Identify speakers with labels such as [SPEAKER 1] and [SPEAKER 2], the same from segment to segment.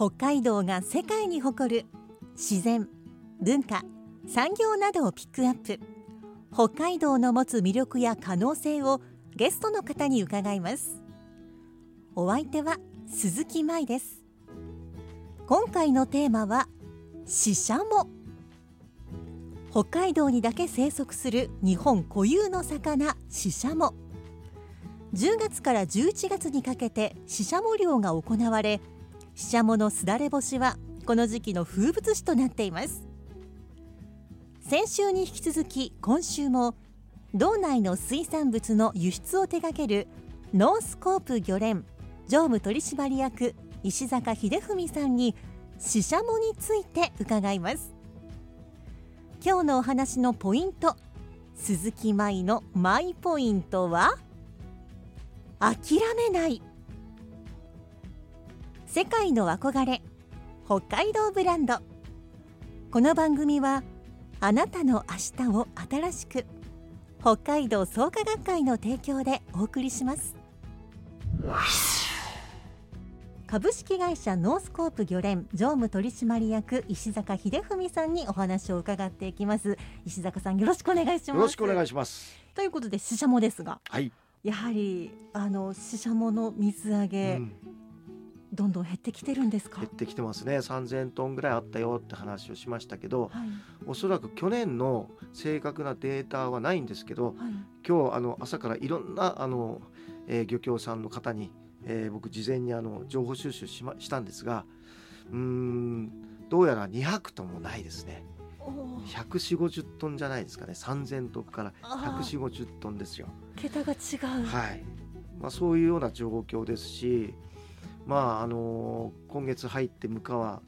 [SPEAKER 1] 北海道が世界に誇る自然文化産業などをピックアップ。北海道の持つ魅力や可能性をゲストの方に伺います。お相手は鈴木舞です。今回のテーマはシシャモ。北海道にだけ生息する日本固有の魚シシャモ。10月から11月にかけてシシャモ漁が行われシシャモのすだれ干しはこの時期の風物詩となっています。先週に引き続き今週も道内の水産物の輸出を手掛けるノースコープ漁連常務取締役石坂秀文さんにシシャモについて伺います。今日のお話のポイント鈴木舞のマイポイントは？諦めない。世界の憧れ北海道ブランド。この番組はあなたの明日を新しく北海道創価学会の提供でお送りします。株式会社ノースコープ漁連常務取締役石坂秀文さんにお話を伺っていきます。石坂さんよろしくお願いします。よ
[SPEAKER 2] ろしくお願いします。
[SPEAKER 1] ということで死者もですが。
[SPEAKER 2] はい。
[SPEAKER 1] やはりあの死者もの水揚げ、うん、どんどん減ってきてるんですか？
[SPEAKER 2] 減ってきてますね。3000トンぐらいあったよって話をしましたけど、はい、おそらく去年の正確なデータはないんですけど、はい、今日あの朝からいろんなあの、えー、漁協さんの方に、えー、僕事前にあの情報収集し,、ま、したんですがうんどうやら200トンもないですね。14050トンじゃないですかね。3000トンから14050トンですよ。
[SPEAKER 1] 桁が違う、
[SPEAKER 2] はい。まあ、そういうような状況ですし、まああの今月入って向川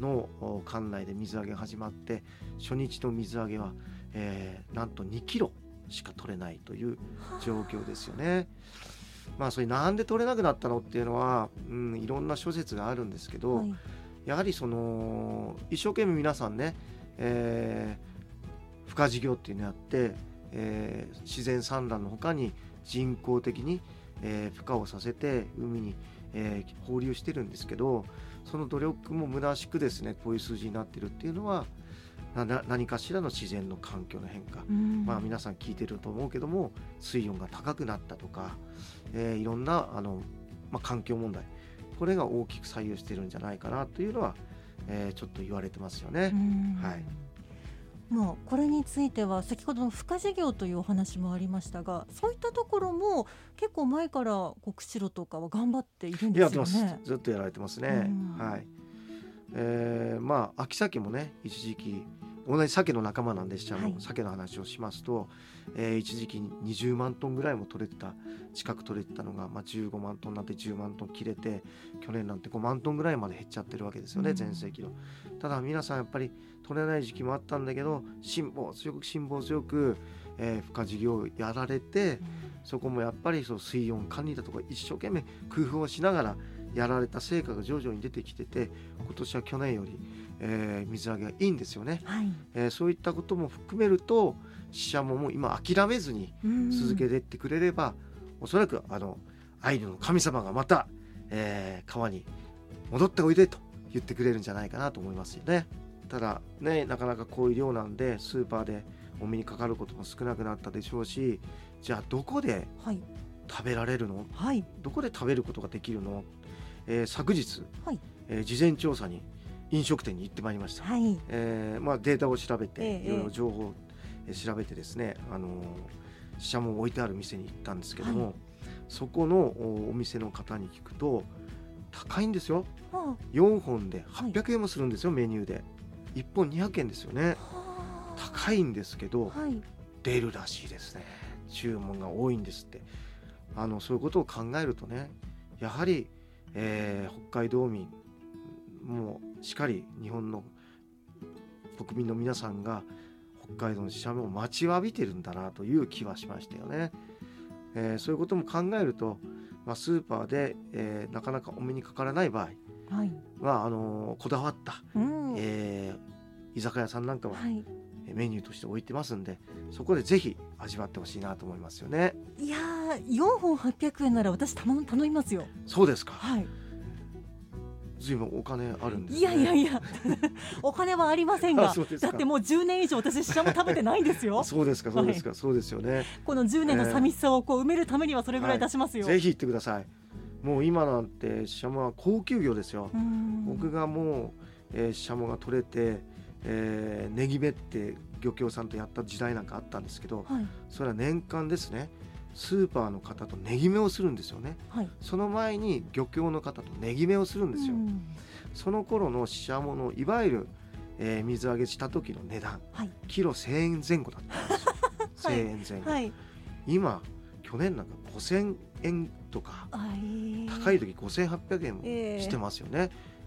[SPEAKER 2] の管内で水揚げが始まって初日の水揚げは、えー、なんと2キロしか取れないという状況ですよね。まあそれなんで取れなくなったのっていうのは、うん、いろんな諸説があるんですけど、はい、やはりその一生懸命皆さんねえー、孵化事業っていうのをやって、えー、自然産卵のほかに人工的に、えー、孵化をさせて海に、えー、放流してるんですけどその努力も虚しくですねこういう数字になってるっていうのは何かしらの自然の環境の変化、まあ、皆さん聞いてると思うけども水温が高くなったとか、えー、いろんなあの、まあ、環境問題これが大きく左右してるんじゃないかなというのはえー、ちょっと言われてますよね。はい。
[SPEAKER 1] まあ、これについては先ほどの付加事業というお話もありましたがそういったところも結構前から釧路とかは頑張っているんですよね。
[SPEAKER 2] ずっとやられてますね。はい。えー、まあ秋鮭もね一時期同じ鮭の仲間なんでしちゃう、はい、鮭の話をしますと、えー、一時期20万トンぐらいも取れてた近く取れてたのが、まあ、15万トンになって10万トン切れて去年なんて5万トンぐらいまで減っちゃってるわけですよね、全盛期の。ただ皆さんやっぱり取れない時期もあったんだけど辛抱強く辛抱強く、えー、孵化事業をやられて、そこもやっぱりそう水温管理だとか一生懸命工夫をしながらやられた成果が徐々に出てきてて今年は去年よりえー、水揚げがいいんですよね、はい、えー、そういったことも含めるとシシャモも今諦めずに続けていってくれればおそらくあのアイヌの神様がまた、えー、川に戻っておいでと言ってくれるんじゃないかなと思いますよね。ただねなかなかこういう量なんでスーパーでお目にかかることも少なくなったでしょうしじゃあどこで食べられるの、はい、どこで食べることができるの、えー、昨日、はい、えー、事前調査に飲食店に行ってまいりました、はい、えー、まあ、データを調べて、ええ、いろいろ情報を調べてですね、あのししゃもを置いてある店に行ったんですけども、はい、そこのお店の方に聞くと高いんですよ、はあ、4本で800円もするんですよ、はい、メニューで。1本200円ですよね、はあ、高いんですけど、はい、出るらしいですね。注文が多いんですって。あのそういうことを考えるとねやはり、えー、北海道民もうしっかり日本の国民の皆さんが北海道のシシャモを待ちわびてるんだなという気はしましたよね。えー、そういうことも考えると、まあ、スーパーで、えー、なかなかお目にかからない場合は、はい、あのー、こだわった、うん、えー、居酒屋さんなんかは、はい、メニューとして置いてますんでそこでぜひ味わってほしいなと思いますよね。
[SPEAKER 1] いやー4本800円なら私頼頼みますよ。
[SPEAKER 2] そうですか。
[SPEAKER 1] はい。
[SPEAKER 2] ずいぶんお金あるんです、ね、
[SPEAKER 1] いやいやいや。お金はありませんが。だってもう10年以上私ししゃも食べてないんですよ。
[SPEAKER 2] そうですかそうですか、はい、そうですよね。
[SPEAKER 1] この10年の寂しさをこう埋めるためにはそれぐらい出しますよ、
[SPEAKER 2] はい、ぜひ行ってください。もう今なんてししゃもは高級魚ですよ。僕がもう、えー、ししゃもが取れて、えー、ネギ目って漁協さんとやった時代なんかあったんですけど、はい、それは年間ですねスーパーの方と値決めをするんですよね、はい、その前に漁協の方と値決めをするんですよ、その頃のししゃものいわゆる、えー、水揚げした時の値段、はい、キロ1000円前後だったんですよ。1000円前後、はい、今去年なんか5000円とか高い時5800円してますよね、え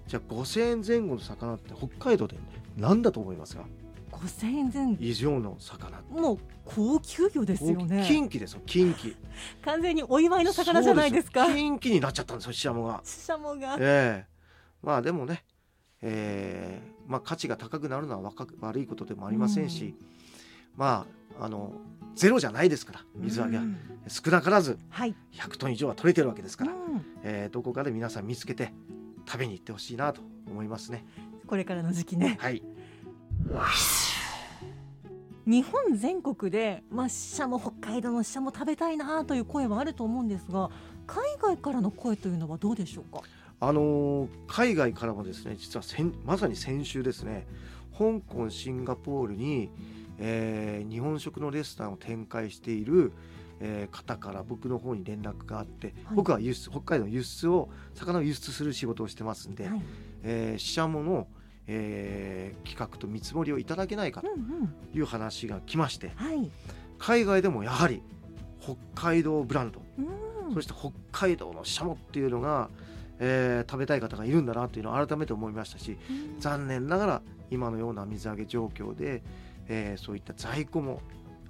[SPEAKER 2] ー、じゃあ5000円前後の魚って北海道で何だと思いますか？
[SPEAKER 1] 5000円前
[SPEAKER 2] 以上の魚。
[SPEAKER 1] もう高級魚ですよね。
[SPEAKER 2] 近畿ですよ近畿
[SPEAKER 1] 完全にお祝いの魚じゃないですか。
[SPEAKER 2] 近畿になっちゃったんですよシシャモが。
[SPEAKER 1] シシャモが。
[SPEAKER 2] ええ。ー、まあでもねえー、まあ価値が高くなるのは悪いことでもありませんし、ん、まああのゼロじゃないですから水揚げは、少なからず100トン以上は取れてるわけですから、うん、えー、どこかで皆さん見つけて食べに行ってほしいなと思いますね。
[SPEAKER 1] これからの時期ね。
[SPEAKER 2] はい
[SPEAKER 1] 日本全国で、まあ、シャモ北海道のシャモ食べたいなという声はあると思うんですが海外からの声というのはどうでしょうか？
[SPEAKER 2] あのー、海外からもですね実はまさに先週ですね香港シンガポールに、えー、日本食のレストランを展開している、えー、方から僕の方に連絡があって、はい、僕は輸出北海道の輸出を魚を輸出する仕事をしてますんで、はい、えー、シシャモのえー、企画と見積もりをいただけないかという話が来まして、うんうんはい、海外でもやはり北海道ブランド、うん、そして北海道のシャモっていうのが、えー、食べたい方がいるんだなというのを改めて思いましたし、うん、残念ながら今のような水揚げ状況で、えー、そういった在庫も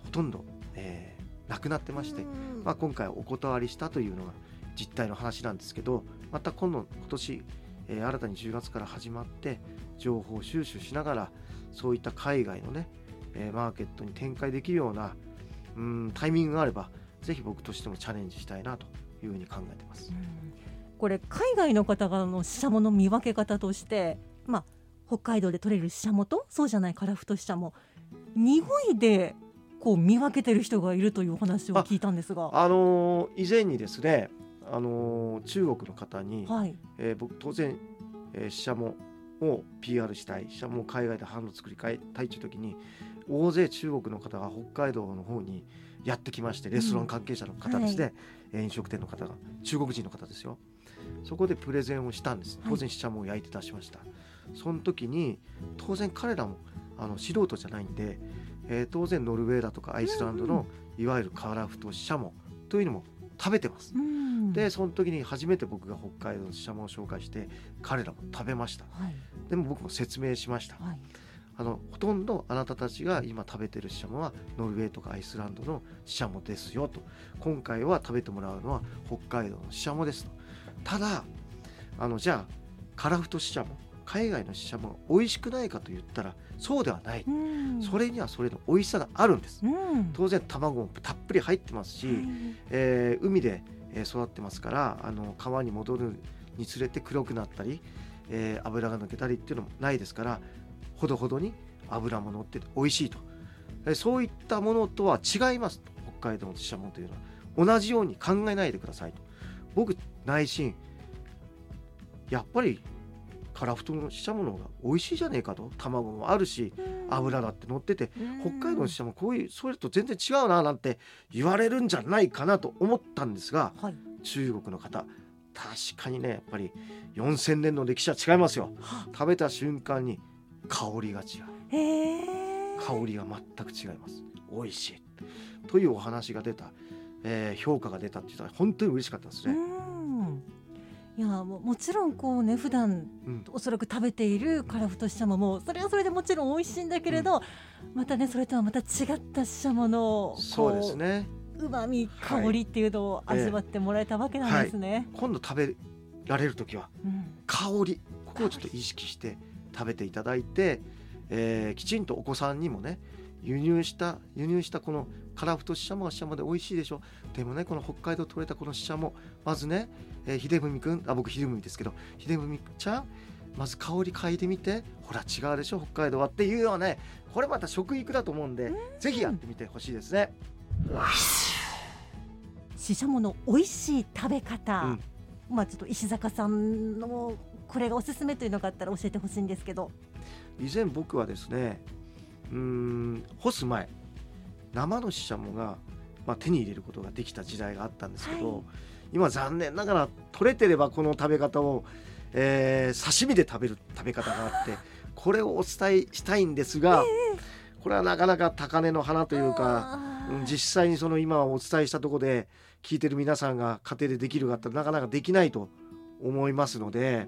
[SPEAKER 2] ほとんど、えー、なくなってまして、うん、まあ、今回お断りしたというのが実態の話なんですけどまた今度今年、えー、新たに10月から始まって情報収集しながらそういった海外のね、えー、マーケットに展開できるようなうんタイミングがあればぜひ僕としてもチャレンジしたいなというふうに考えてます。
[SPEAKER 1] これ海外の方がのシシャモの見分け方として、まあ、北海道で取れるシシャモとそうじゃないカラフトシシャモ匂いでこう見分けてる人がいるというお話を聞いたんですが。
[SPEAKER 2] あ、あのー、以前にですね、あのー、中国の方に、はい、えー、僕当然、えー、シシャモを PR したい。しもう海外で販路作りたい。という時に大勢中国の方が北海道の方にやってきましてレストラン関係者の方ですね、うんはい、飲食店の方が中国人の方ですよ。そこでプレゼンをしたんです。当然ししゃもを焼いて出しました、はい、その時に当然彼らもあの素人じゃないんで、えー、当然ノルウェーだとかアイスランドのいわゆるカラフトししゃもというのも食べてます、うん、でその時に初めて僕が北海道のししゃもを紹介して彼らも食べました、はい、でも僕も説明しました、はい、あのほとんどあなたたちが今食べてるししゃもはノルウェーとかアイスランドのししゃもですよと。今回は食べてもらうのは北海道のししゃもですと。ただあのじゃあカラフトししゃも海外のししゃもが美味しくないかと言ったらそうではない、うん、それにはそれの美味しさがあるんです、うん、当然卵もたっぷり入ってますし、はい、えー、海で育ってますからあの川に戻るにつれて黒くなったり、えー、油が抜けたりっていうのもないですからほどほどに油も乗ってて美味しいと、えー、そういったものとは違います。北海道のししゃもというのは。同じように考えないでくださいと。僕内心やっぱりカラフトのししゃもの方が美味しいじゃねえかと。卵もあるし油だって乗ってて北海道のししゃもこういうそれと全然違うななんて言われるんじゃないかなと思ったんですが、はい、中国の方確かにねやっぱり4,000年の歴史は違いますよ。食べた瞬間に香りが違う。香りが全く違います。美味しい。というお話が出た、えー、評価が出たって言ったら本当に嬉しかったですね。
[SPEAKER 1] いやももちろんこうね普段
[SPEAKER 2] うん。
[SPEAKER 1] おそらく食べているカラフトシシャモもそれはそれでもちろん美味しいんだけれど、またねそれとはまた違ったシシャモの
[SPEAKER 2] そうですね。
[SPEAKER 1] うまみ香りっていうのを味わってもらえたわけなんですね。
[SPEAKER 2] 今度食べられる時は
[SPEAKER 1] うん。
[SPEAKER 2] 香り。ここをちょっと意識して食べていただいて、えーきちんとお子さんにもね輸入した輸入したこのカラフトシシャモはシシャモで美味しいでしょでもねこの北海道取れたこのシシャモまずね、えー、秀文くんあ僕秀文ですけど秀文ちゃんまず香り嗅いでみてほら違うでしょ北海道はっていうようなねこれまた食育だと思うんでぜひやってみてほしいですね。
[SPEAKER 1] シシャモの美味しい食べ方、
[SPEAKER 2] うん
[SPEAKER 1] まあちょっと石坂さんのこれがおすすめというのがあったら教えてほしいんですけど。
[SPEAKER 2] 以前僕はですねうーん干す前生のシシャモが、まあ、手に入れることができた時代があったんですけど、
[SPEAKER 1] はい。
[SPEAKER 2] 今残念ながら取れてればこの食べ方を、えー刺身で食べる食べ方があって これをお伝えしたいんですが、これはなかなか高値の花というか、実際にその今お伝えしたところで聞いてる皆さんが家庭でできるかってなかなかできないと思いますので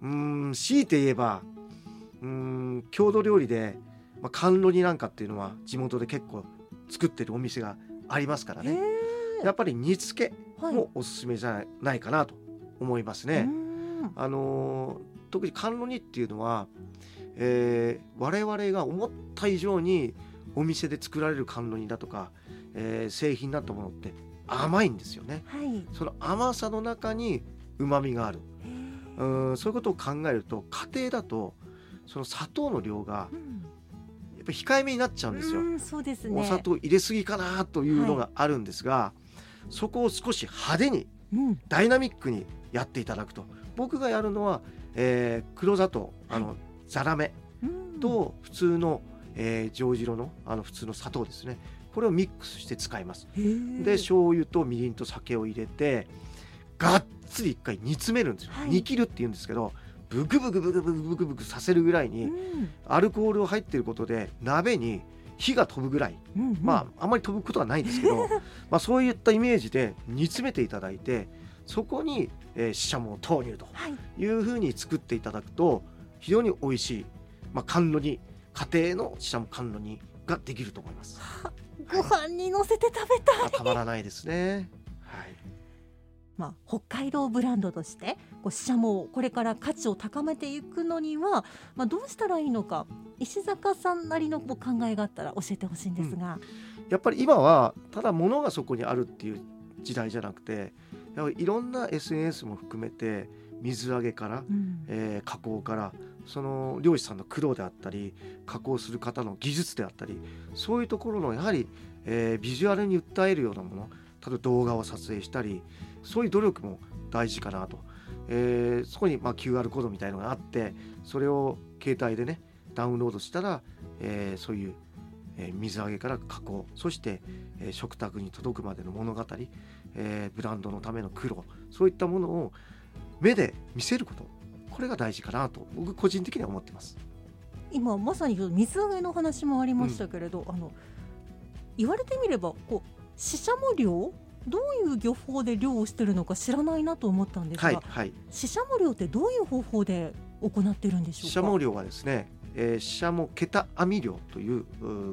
[SPEAKER 2] うーん強いて言えばうーん郷土料理で、まあ、甘露煮なんかっていうのは地元で結構作ってるお店がありますから
[SPEAKER 1] へ
[SPEAKER 2] ね
[SPEAKER 1] ー。
[SPEAKER 2] やっぱり煮付け
[SPEAKER 1] はい。
[SPEAKER 2] もおすすめじゃないかなと思います
[SPEAKER 1] う
[SPEAKER 2] ね。
[SPEAKER 1] ん。
[SPEAKER 2] あのー特に甘露煮っていうのは、えー我々が思った以上にお店で作られる甘露煮だとか、えー製品になったものって甘いんですよね。
[SPEAKER 1] はい。
[SPEAKER 2] その甘さの中に旨味がある。うんそういうことを考えると家庭だとその砂糖の量がっぱり控えめになっちゃうんですよ。
[SPEAKER 1] うんそうですね。
[SPEAKER 2] お砂糖入れすぎかなというのがあるんですが、そこを少し派手に
[SPEAKER 1] うん。
[SPEAKER 2] ダイナミックにやっていただくと。僕がやるのは、えー黒砂糖あの、ザラメ
[SPEAKER 1] うん。
[SPEAKER 2] と普通の、えー、上白のあの普通の砂糖ですね。これをミックスして使います。で醤油とみりんと酒を入れてがっつり一回煮詰めるんですよ、
[SPEAKER 1] はい。
[SPEAKER 2] 煮切るって言うんですけどブクブクブクブクブクブクさせるぐらいに
[SPEAKER 1] うん
[SPEAKER 2] アルコールを入ってることで鍋に火が飛ぶぐらい
[SPEAKER 1] うんうん
[SPEAKER 2] まああまり飛ぶことはないんですけど まあそういったイメージで煮詰めていただいてそこに、えー、シシャモを投入と
[SPEAKER 1] はい。
[SPEAKER 2] いうふうに作っていただくと非常に美味しい、まあ、甘露煮家庭のシシャモ甘露煮ができると思います。
[SPEAKER 1] ご飯に乗せて食べたい。
[SPEAKER 2] まあたまらないですね。はい。
[SPEAKER 1] まあ、北海道ブランドとしてこうシシャモをこれから価値を高めていくのには、まあ、どうしたらいいのか石坂さんなりの考えがあったら教えてほしいんですが、
[SPEAKER 2] やっぱり今はただ物がそこにあるっていう時代じゃなくてやはりいろんな SNS も含めて水揚げから、
[SPEAKER 1] うん
[SPEAKER 2] えー加工からその漁師さんの苦労であったり加工する方の技術であったりそういうところのやはり、えービジュアルに訴えるようなもの例えば動画を撮影したりそういう努力も大事かなと、えーそこにまあ QR コードみたいのがあってそれを携帯でねダウンロードしたら、えーそういう、えー水揚げから加工そして、えー食卓に届くまでの物語、えーブランドのための苦労そういったものを目で見せることこれが大事かなと僕個人的には思ってます。
[SPEAKER 1] 今まさに水揚げの話もありましたけれど、あの言われてみればこうシシャモ漁どういう漁法で漁をしてるのか知らないなと思ったんですが、
[SPEAKER 2] はいはい。
[SPEAKER 1] シシャモ漁ってどういう方法で行ってるんでしょうか？
[SPEAKER 2] シシャモ漁はですね、えー、シシャモケタ網漁という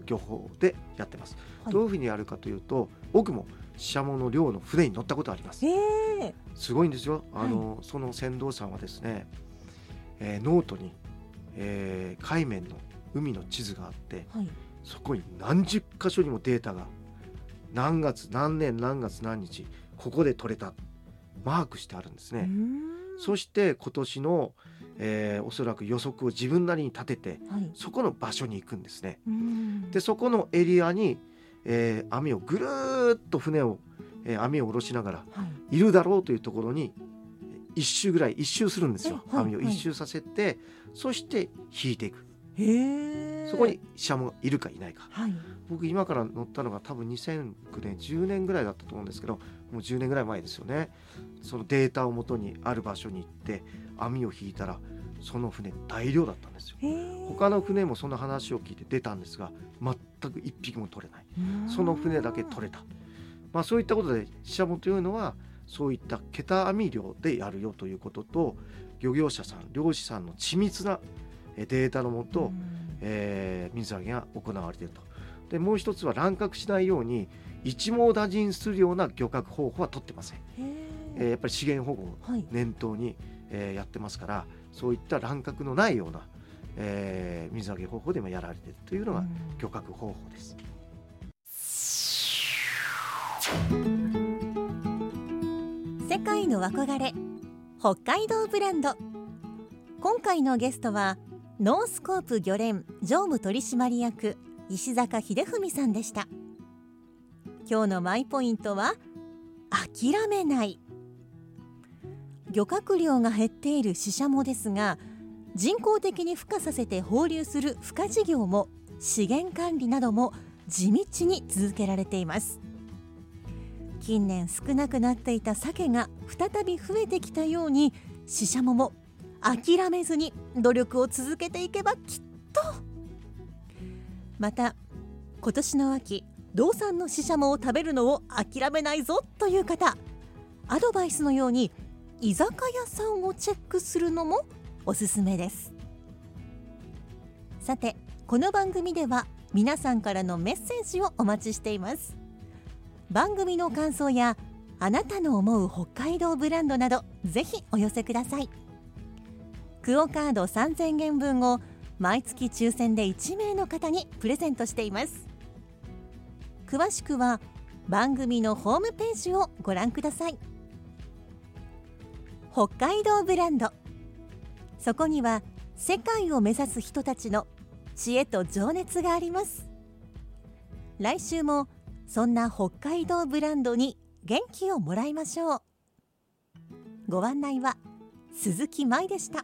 [SPEAKER 2] 漁法でやってます。
[SPEAKER 1] はい
[SPEAKER 2] どういうふうにやるかというと僕もシシャモの漁の船に乗ったことあります。
[SPEAKER 1] ええ
[SPEAKER 2] すごいんですよ。あの、その船頭さんはですね、えーノートに、えー海面の海の地図があって
[SPEAKER 1] はい。
[SPEAKER 2] そこに何十箇所にもデータが何月何年何月何日ここで取れたマークしてあるんですね。そ
[SPEAKER 1] し
[SPEAKER 2] して今年の、えーおそらく予測を自分なりに立てて
[SPEAKER 1] はい。
[SPEAKER 2] そこの場所に行くんですね。
[SPEAKER 1] うん
[SPEAKER 2] でそこのエリアに、えー網をぐるーっと船を、えー網を下ろしながら
[SPEAKER 1] はい。
[SPEAKER 2] いるだろうというところに一周ぐらい一周するんですよ。
[SPEAKER 1] えはいはい
[SPEAKER 2] 網を一周させて、そして引いていく。そこにシャモがいるかいないか。
[SPEAKER 1] はい。
[SPEAKER 2] 僕今から乗ったのが多分2009年10年ぐらいだったと思うんですけどもう10年ぐらい前ですよねそのデータをもとにある場所に行って網を引いたらその船大量だったんですよ。他の船もその話を聞いて出たんですが全く一匹も取れないその船だけ取れたまあそういったことでシシャモというのはそういった桁網漁でやるよということと漁業者さん漁師さんの緻密なデータのもと、えー、水揚げが行われていると。でもう一つは乱獲しないように一網打尽するような漁獲方法は取ってません、えー、やっぱり資源保護を念頭に、はい、えー、やってますからそういった乱獲のないような、えー、水揚げ方法でもやられているというのが漁獲方法です。
[SPEAKER 1] 世界の憧れ北海道ブランド。今回のゲストはノースコープ漁連常務取締役石坂秀文さんでした。今日のマイポイントは諦めない。漁獲量が減っているシシャモですが人工的に孵化させて放流する孵化事業も資源管理なども地道に続けられています。近年少なくなっていた鮭が再び増えてきたようにシシャモも諦めずに努力を続けていけばきっと。また今年の秋道産のシシャモを食べるのを諦めないぞという方。アドバイスのように居酒屋さんをチェックするのもおすすめです。さてこの番組では皆さんからのメッセージをお待ちしています。番組の感想やあなたの思う北海道ブランドなどぜひお寄せください。クオカード3000円分を毎月抽選で1名の方にプレゼントしています。詳しくは番組のホームページをご覧ください。北海道ブランド。そこには世界を目指す人たちの知恵と情熱があります。来週もそんな北海道ブランドに元気をもらいましょう。ご案内は鈴木舞でした。